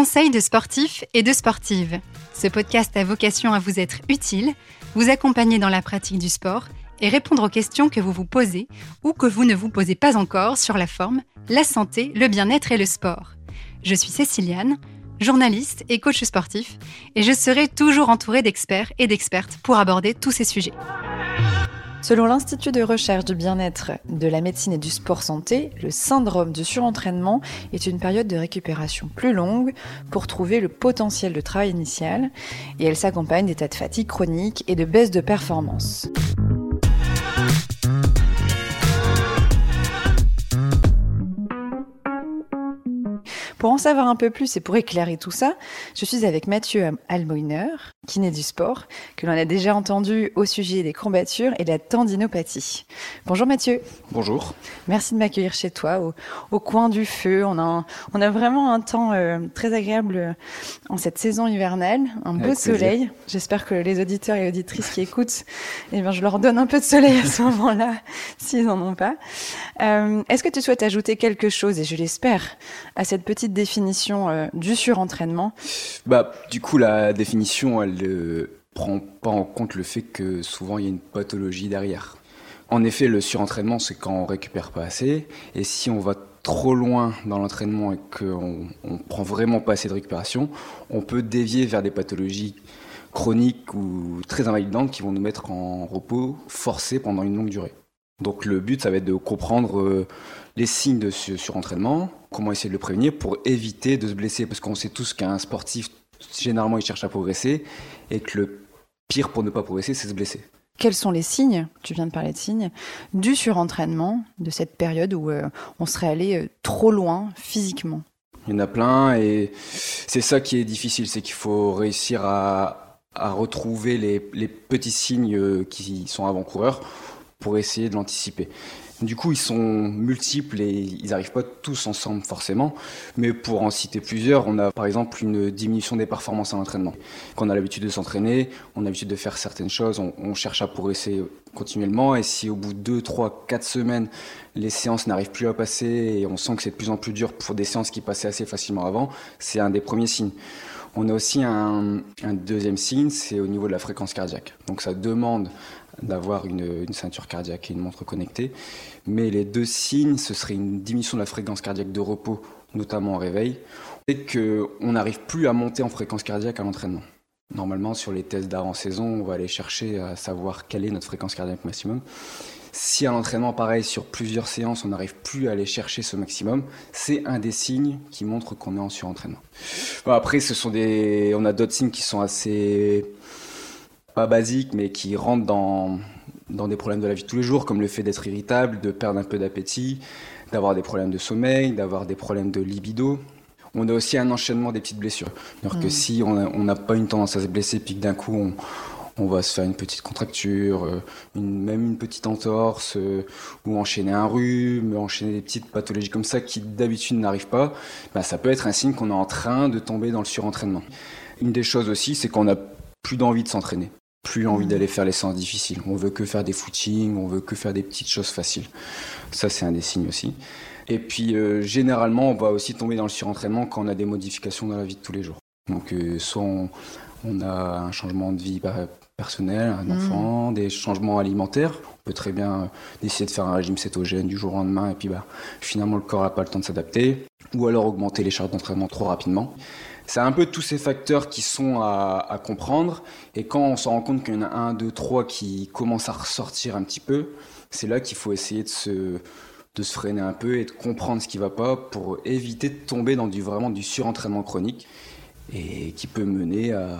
Conseil de sportifs et de sportives. Ce podcast a vocation à vous être utile, vous accompagner dans la pratique du sport et répondre aux questions que vous vous posez ou que vous ne vous posez pas encore sur la forme, la santé, le bien-être et le sport. Je suis Céciliane, journaliste et coach sportif, et je serai toujours entourée d'experts et d'expertes pour aborder tous ces sujets. Selon l'Institut de recherche du bien-être, de la médecine et du sport santé, le syndrome de surentraînement est une période de récupération plus longue pour trouver le potentiel de travail initial et elle s'accompagne d'états de fatigue chronique et de baisse de performance. Pour en savoir un peu plus et pour éclairer tout ça, je suis avec Mathieu Almoiner, kiné du sport, que l'on a déjà entendu au sujet des courbatures et de la tendinopathie. Bonjour Mathieu. Bonjour. Merci de m'accueillir chez toi, au, coin du feu. On a, on a vraiment un temps euh, très agréable euh, en cette saison hivernale, un beau soleil. J'espère que les auditeurs et auditrices qui écoutent, eh bien, je leur donne un peu de soleil à ce moment-là, s'ils n'en ont pas. Euh, est-ce que tu souhaites ajouter quelque chose, et je l'espère, à cette petite définition euh, du surentraînement Bah, du coup, la définition, elle ne prend pas en compte le fait que souvent il y a une pathologie derrière. En effet, le surentraînement, c'est quand on récupère pas assez, et si on va trop loin dans l'entraînement et qu'on ne prend vraiment pas assez de récupération, on peut dévier vers des pathologies chroniques ou très invalidantes qui vont nous mettre en repos forcé pendant une longue durée. Donc le but, ça va être de comprendre euh, les signes de surentraînement, comment essayer de le prévenir pour éviter de se blesser, parce qu'on sait tous qu'un sportif, généralement, il cherche à progresser, et que le pire pour ne pas progresser, c'est se blesser. Quels sont les signes, tu viens de parler de signes, du surentraînement, de cette période où euh, on serait allé euh, trop loin physiquement? Il y en a plein, et c'est ça qui est difficile, c'est qu'il faut réussir à, retrouver les, les petits signes qui sont avant-coureurs pour essayer de l'anticiper. Du coup, ils sont multiples et ils n'arrivent pas tous ensemble forcément. Mais pour en citer plusieurs, on a par exemple une diminution des performances à l'entraînement. Quand on a l'habitude de s'entraîner, on a l'habitude de faire certaines choses, on, cherche à progresser continuellement. Et si au bout de 2, 3, 4 semaines, les séances n'arrivent plus à passer et on sent que c'est de plus en plus dur pour des séances qui passaient assez facilement avant, c'est un des premiers signes. On a aussi un, un deuxième signe, c'est au niveau de la fréquence cardiaque. Donc ça demande d'avoir une, ceinture cardiaque et une montre connectée. Mais les deux signes, ce serait une diminution de la fréquence cardiaque de repos, notamment en réveil, et qu'on n'arrive plus à monter en fréquence cardiaque à l'entraînement. Normalement, sur les tests d'avant-saison, on va aller chercher à savoir quelle est notre fréquence cardiaque maximum. Si à l'entraînement, pareil, sur plusieurs séances, on n'arrive plus à aller chercher ce maximum, c'est un des signes qui montre qu'on est en surentraînement. après, ce sont des, on a d'autres signes qui sont assez pas basiques, mais qui rentrent dans, dans des problèmes de la vie de tous les jours, comme le fait d'être irritable, de perdre un peu d'appétit, d'avoir des problèmes de sommeil, d'avoir des problèmes de libido. On a aussi un enchaînement des petites blessures. Alors que mm. si on n'a pas une tendance à se blesser, puis que d'un coup on, on, va se faire une petite contracture, euh, une, même une petite entorse, euh, ou enchaîner un rhume, enchaîner des petites pathologies comme ça qui d'habitude n'arrivent pas, bah, ça peut être un signe qu'on est en train de tomber dans le surentraînement. Une des choses aussi, c'est qu'on n'a plus d'envie de s'entraîner plus envie mm. d'aller faire les séances difficiles. On veut que faire des footings, on veut que faire des petites choses faciles. Ça, c'est un des signes aussi. Et puis, euh, généralement, on va aussi tomber dans le surentraînement quand on a des modifications dans la vie de tous les jours. Donc, euh, soit on, a un changement de vie personnel, un mm. enfant, des changements alimentaires. On peut très bien euh, décider de faire un régime cétogène du jour au lendemain et puis bah, finalement le corps n'a pas le temps de s'adapter. Ou alors augmenter les charges d'entraînement trop rapidement. C'est un peu tous ces facteurs qui sont à, comprendre. Et quand on se rend compte qu'il y en a un, deux, trois qui commencent à ressortir un petit peu, c'est là qu'il faut essayer de se, de se freiner un peu et de comprendre ce qui ne va pas pour éviter de tomber dans du, vraiment du surentraînement chronique et qui peut mener à.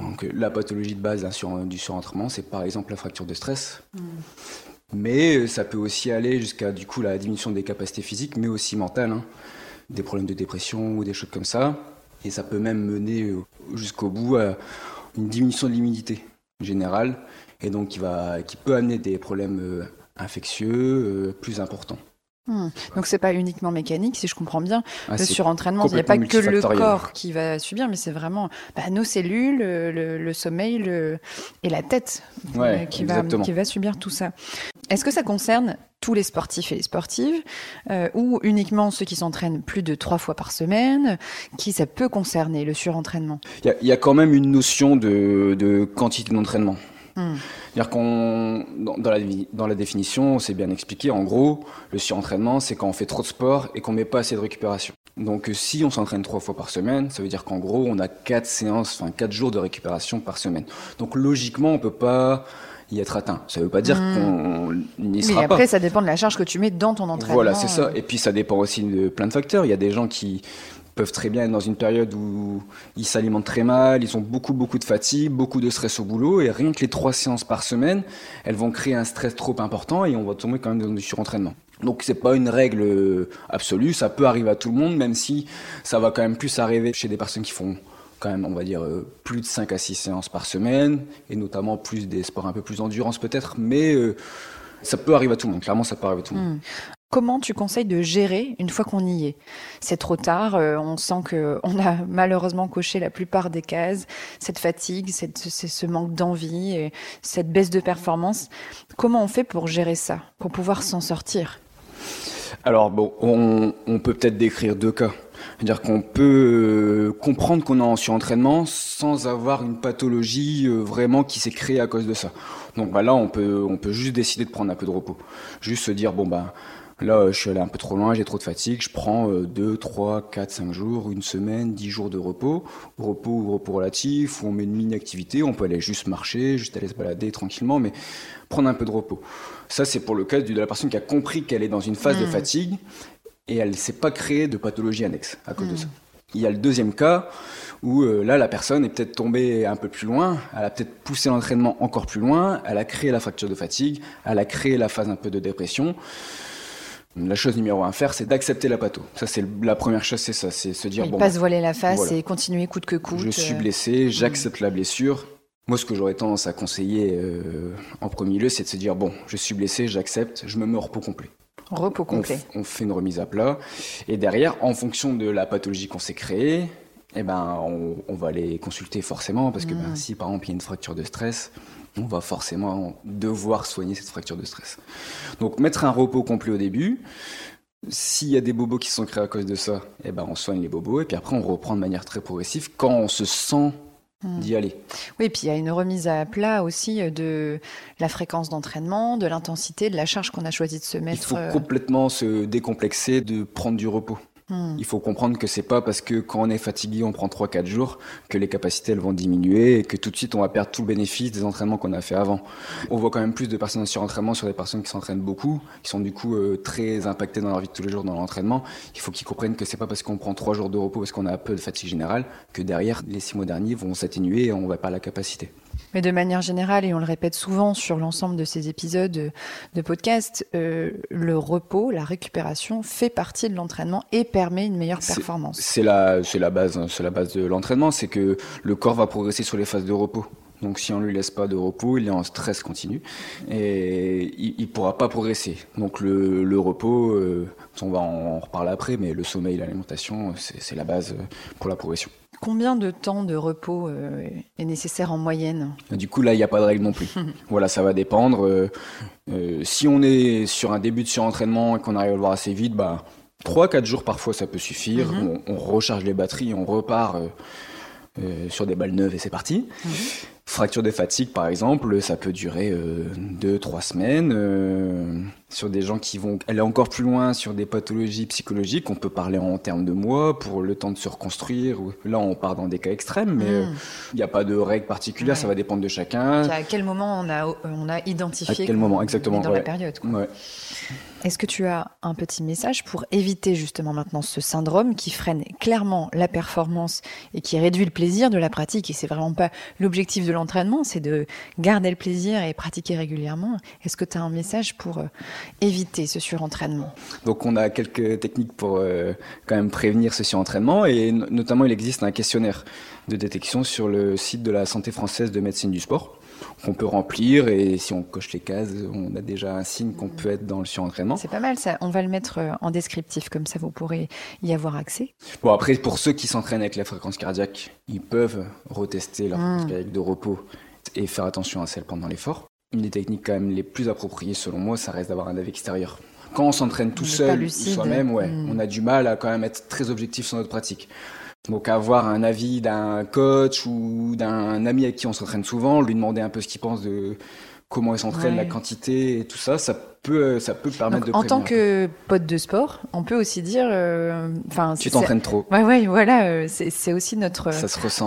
Donc, la pathologie de base du surentraînement, c'est par exemple la fracture de stress. Mm. Mais ça peut aussi aller jusqu'à du coup la diminution des capacités physiques, mais aussi mentales, hein. des problèmes de dépression ou des choses comme ça. Et ça peut même mener euh, jusqu'au bout à une diminution de l'humidité générale, et donc qui, va, qui peut amener des problèmes euh, infectieux euh, plus importants. Hmm. Donc c'est pas uniquement mécanique, si je comprends bien. Ah, le surentraînement, il n'y a pas que le corps qui va subir, mais c'est vraiment bah, nos cellules, le, sommeil le... et la tête qui, va, qui va subir tout ça. Est-ce que ça concerne tous les sportifs et les sportives, euh, ou uniquement ceux qui s'entraînent plus de trois fois par semaine, qui ça peut concerner le surentraînement Il y, a quand même une notion de, quantité d'entraînement. Hmm. C'est-à-dire qu'on, dans, la, dans la définition, c'est bien expliqué. En gros, le surentraînement, c'est quand on fait trop de sport et qu'on met pas assez de récupération. Donc, si on s'entraîne trois fois par semaine, ça veut dire qu'en gros, on a quatre séances, enfin quatre jours de récupération par semaine. Donc, logiquement, on peut pas y être atteint. Ça ne veut pas dire hmm. qu'on n'y sera Mais après, ça dépend de la charge que tu mets dans ton entraînement. Voilà, c'est ça. Et puis, ça dépend aussi de plein de facteurs. Il y a des gens qui peuvent très bien être dans une période où ils s'alimentent très mal, ils ont beaucoup beaucoup de fatigue, beaucoup de stress au boulot, et rien que les trois séances par semaine, elles vont créer un stress trop important et on va tomber quand même dans du surentraînement. Donc c'est pas une règle absolue, ça peut arriver à tout le monde, même si ça va quand même plus arriver chez des personnes qui font quand même, on va dire, euh, plus de 5 à 6 séances par semaine, et notamment plus des sports un peu plus endurance peut-être, mais euh, ça peut arriver à tout le monde, clairement ça peut arriver à tout le monde. Hmm. Comment tu conseilles de gérer une fois qu'on y est? C'est trop tard, euh, on sent qu'on a malheureusement coché la plupart des cases, cette fatigue, cette, ce manque d'envie, cette baisse de performance. Comment on fait pour gérer ça, pour pouvoir s'en sortir? Alors bon, on, on peut peut-être décrire deux cas. C'est-à-dire qu'on peut euh, comprendre qu'on est en surentraînement sans avoir une pathologie euh, vraiment qui s'est créée à cause de ça. Donc bah là, on peut, on peut juste décider de prendre un peu de repos. Juste se dire, bon bah là, je suis allé un peu trop loin, j'ai trop de fatigue, je prends 2, 3, 4, 5 jours, une semaine, 10 jours de repos. Repos ou repos relatif, où on met une mini-activité, on peut aller juste marcher, juste aller se balader tranquillement, mais prendre un peu de repos. Ça, c'est pour le cas de la personne qui a compris qu'elle est dans une phase de mmh. fatigue et elle ne s'est pas créée de pathologie annexe à cause de hmm. ça. Il y a le deuxième cas où euh, là, la personne est peut-être tombée un peu plus loin, elle a peut-être poussé l'entraînement encore plus loin, elle a créé la fracture de fatigue, elle a créé la phase un peu de dépression. La chose numéro un à faire, c'est d'accepter la patho. Ça, c'est la première chose, c'est ça, c'est se dire bon. Pas se voiler la face et continuer coûte que coûte. Je suis euh. blessé, j'accepte la blessure. Moi, ce que j'aurais tendance à conseiller euh, en premier lieu, c'est de se dire bon, je suis blessé, j'accepte, je me mets au repos complet. Repos complet. On, fait une remise à plat. Et derrière, en fonction de la pathologie qu'on s'est créée, eh ben, on, va les consulter forcément. Parce que ben, mm. si par exemple il y a une fracture de stress, on va forcément devoir soigner cette fracture de stress. Donc mettre un repos complet au début. S'il y a des bobos qui sont créés à cause de ça, eh ben, on soigne les bobos. Et puis après, on reprend de manière très progressive quand on se sent. D'y aller. Oui, puis il y a une remise à plat aussi euh, de la fréquence d'entraînement, de l'intensité, de la charge qu'on a choisi de se mettre. Il faut euh, complètement se décomplexer de prendre du repos. Hmm. Il faut comprendre que c'est pas parce que quand on est fatigué, on prend 3-4 jours, que les capacités elles vont diminuer et que tout de suite on va perdre tout le bénéfice des entraînements qu'on a fait avant. On voit quand même plus de personnes en surentraînement sur des personnes qui s'entraînent beaucoup, qui sont du coup euh, très impactées dans leur vie de tous les jours dans l'entraînement. Il faut qu'ils comprennent que c'est pas parce qu'on prend 3 jours de repos parce qu'on a un peu de fatigue générale que derrière les 6 mois derniers vont s'atténuer et on va perdre la capacité. Mais de manière générale, et on le répète souvent sur l'ensemble de ces épisodes de podcast, euh, le repos, la récupération fait partie de l'entraînement et permet une meilleure performance. C'est la, la base, c'est la base de l'entraînement, c'est que le corps va progresser sur les phases de repos. Donc si on lui laisse pas de repos, il est en stress continu et il, ne pourra pas progresser. Donc le, repos, euh, on va en reparler après, mais le sommeil, l'alimentation, c'est la base pour la progression. Combien de temps de repos euh, est nécessaire en moyenne? Du coup, là, il n'y a pas de règle non plus. voilà, ça va dépendre. Euh, euh, si on est sur un début de surentraînement et qu'on arrive à le voir assez vite, bah, 3-4 jours parfois, ça peut suffire. Mhm. on, recharge les batteries, on repart sur des balles neuves et c'est parti. Mhm. Fracture de fatigue, par exemple, ça peut durer 2-3 semaines sur des gens qui vont aller encore plus loin sur des pathologies psychologiques. On peut parler en termes de mois pour le temps de se reconstruire. Là, on part dans des cas extrêmes, mais hmm. il n'y a pas de règle particulière, ça va dépendre de chacun. À quel moment on a, on a identifié À quel moment, exactement. Dans la période. Quoi. Est-ce que tu as un petit message pour éviter justement maintenant ce syndrome qui freine clairement la performance et qui réduit le plaisir de la pratique? Et c'est vraiment pas l'objectif de l'entraînement, c'est de garder le plaisir et pratiquer régulièrement. Est-ce que tu as un message pour euh, éviter ce surentraînement? Donc on a quelques techniques pour euh, quand même prévenir ce surentraînement et notamment il existe un questionnaire de détection sur le site de la Santé française de médecine du sport qu'on peut remplir et si on coche les cases, on a déjà un signe qu'on peut être dans le surentraînement. C'est pas mal ça, on va le mettre euh, en descriptif comme ça vous pourrez y avoir accès. Bon après pour ceux qui s'entraînent avec la fréquence cardiaque, ils peuvent retester leur mmh. fréquence cardiaque de repos et faire attention à celle pendant l'effort. une des techniques quand même les plus appropriées selon moi, ça reste d'avoir un avis extérieur. Quand on s'entraîne tout seul, soi-même, ouais, hmm. on a du mal à quand même être très objectif sur notre pratique. Donc avoir un avis d'un coach ou d'un ami avec qui on s'entraîne souvent, lui demander un peu ce qu'il pense de comment il s'entraîne, la quantité et tout ça, ça peut, ça peut permettre de. En tant que pote de sport, on peut aussi dire, euh, tu t'entraînes trop. Ouais, ouais, voilà, euh, c'est aussi notre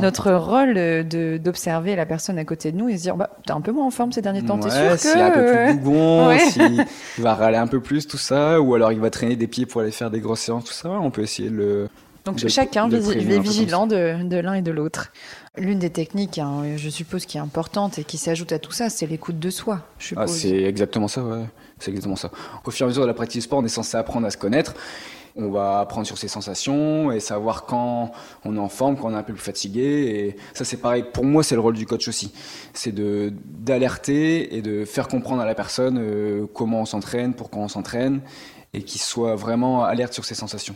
notre rôle de d'observer la personne à côté de nous et se dire, bah, t'es un peu moins en forme ces derniers temps, t'es sûr que. S'il un peu plus bougon, s'il va râler un peu plus, tout ça, ou alors il va traîner des pieds pour aller faire des grosses séances, tout ça, on peut essayer de le. Donc chacun est vigilant de, de l'un et de l'autre. L'une des techniques, hein, je suppose, qui est importante et qui s'ajoute à tout ça, c'est l'écoute de soi. Ah, c'est exactement ça, ouais. C'est exactement ça. Au fur et à mesure de la pratique du sport, on est censé apprendre à se connaître. On va apprendre sur ses sensations et savoir quand on est en forme, quand on est un peu plus fatigué. Et ça, c'est pareil. Pour moi, c'est le rôle du coach aussi. C'est de d'alerter et de faire comprendre à la personne euh, comment on s'entraîne, pourquoi on s'entraîne, et qu'il soit vraiment alerte sur ses sensations.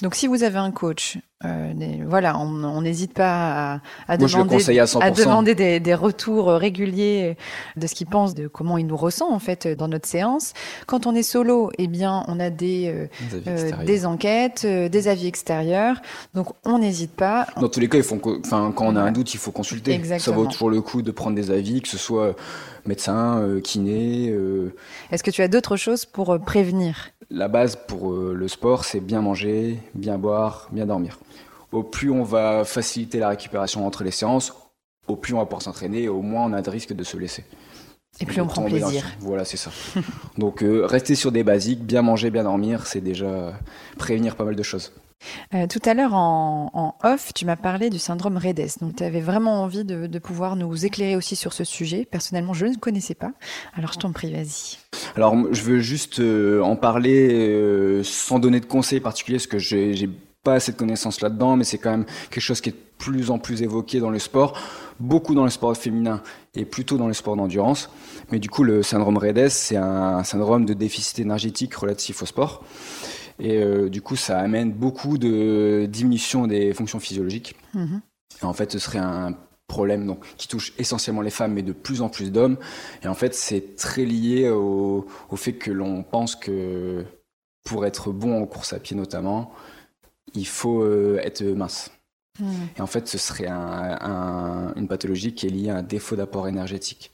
Donc, si vous avez un coach, euh, voilà, on n'hésite pas à, demander, à, demander des, retours réguliers de ce qu'il pense, de comment il nous ressent en fait dans notre séance. Quand on est solo, eh bien, on a des, euh, des, euh, enquêtes, des avis extérieurs. Donc, on n'hésite pas. Dans tous les cas, enfin, quand on a un doute, il faut consulter. Ça vaut toujours le coup de prendre des avis, que ce soit médecin, kiné. Est-ce que tu as d'autres choses pour prévenir? La base pour le sport, c'est bien manger, bien boire, bien dormir. Au plus on va faciliter la récupération entre les séances, au plus on va pouvoir s'entraîner au moins on a de risque de se laisser. Et plus on prend plaisir. Voilà, c'est ça. Donc euh, rester sur des basiques, bien manger, bien dormir, c'est déjà prévenir pas mal de choses. Euh, tout à l'heure en, off, tu m'as parlé du syndrome Redes. Donc tu avais vraiment envie de, pouvoir nous éclairer aussi sur ce sujet. Personnellement, je ne connaissais pas. Alors je t'en prie, vas-y. Alors je veux juste euh, en parler euh, sans donner de conseils particuliers parce que j'ai pas assez de connaissances là-dedans, mais c'est quand même quelque chose qui est de plus en plus évoqué dans le sport, beaucoup dans le sport féminin et plutôt dans le sport d'endurance. Mais du coup, le syndrome Redes, c'est un syndrome de déficit énergétique relatif au sport. Et euh, du coup, ça amène beaucoup de diminution des fonctions physiologiques. Mhm. en fait, ce serait un problème donc, qui touche essentiellement les femmes, mais de plus en plus d'hommes. Et en fait, c'est très lié au, fait que l'on pense que pour être bon en course à pied notamment, il faut euh, être mince. Mhm. Et en fait, ce serait une pathologie qui est liée à un défaut d'apport énergétique.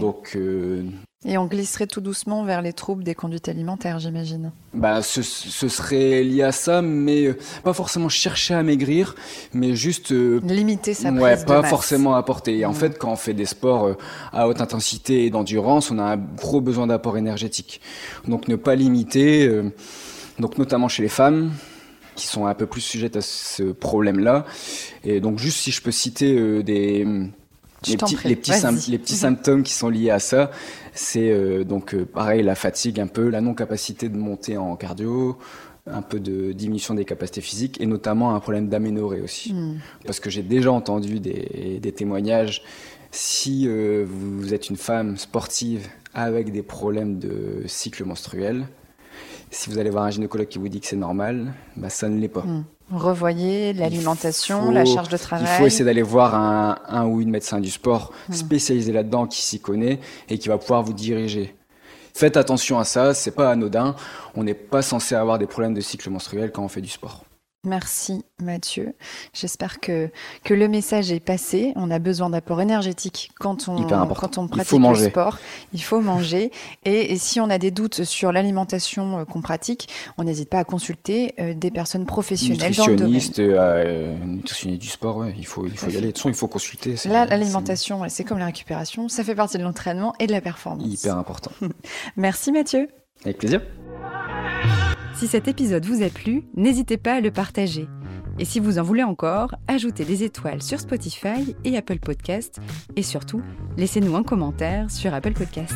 Donc, euh, et on glisserait tout doucement vers les troubles des conduites alimentaires, j'imagine. Bah, ce, serait lié à ça, mais euh, pas forcément chercher à maigrir, mais juste euh, limiter sa prise ouais, pas forcément apporter. Et en mm. fait, quand on fait des sports à haute intensité et d'endurance, on a un gros besoin d'apport énergétique. Donc, ne pas limiter. donc, notamment chez les femmes qui sont un peu plus sujettes à ce problème-là. Et donc, juste si je peux citer des les petits, les petits, les petits symptômes qui sont liés à ça, c'est euh, donc euh, pareil la fatigue un peu, la non-capacité de monter en cardio, un peu de diminution des capacités physiques et notamment un problème d'aménorrhée aussi. Hmm. Parce que j'ai déjà entendu des, des témoignages, si euh, vous êtes une femme sportive avec des problèmes de cycle menstruel, si vous allez voir un gynécologue qui vous dit que c'est normal, bah ça ne l'est pas. Hmm. Revoyez l'alimentation, la charge de travail. Il faut essayer d'aller voir un, ou une médecin du sport hmm. spécialisé là-dedans qui s'y connaît et qui va pouvoir vous diriger. Faites attention à ça, c'est pas anodin. On n'est pas censé avoir des problèmes de cycle menstruel quand on fait du sport. Merci Mathieu. J'espère que, que le message est passé. On a besoin d'apport énergétique quand on, quand on pratique le sport. Il faut manger. Et, si on a des doutes sur l'alimentation euh, qu'on pratique, on n'hésite pas à consulter euh, des personnes professionnelles le domaine. Euh, nutritionniste du sport, il faut, il faut y aller. De toute façon, il faut consulter. L'alimentation, c'est comme la récupération. Ça fait partie de l'entraînement et de la performance. Hyper important. Merci Mathieu. Avec plaisir. Si cet épisode vous a plu, n'hésitez pas à le partager. Et si vous en voulez encore, ajoutez des étoiles sur Spotify et Apple Podcast. Et surtout, laissez-nous un commentaire sur Apple Podcast.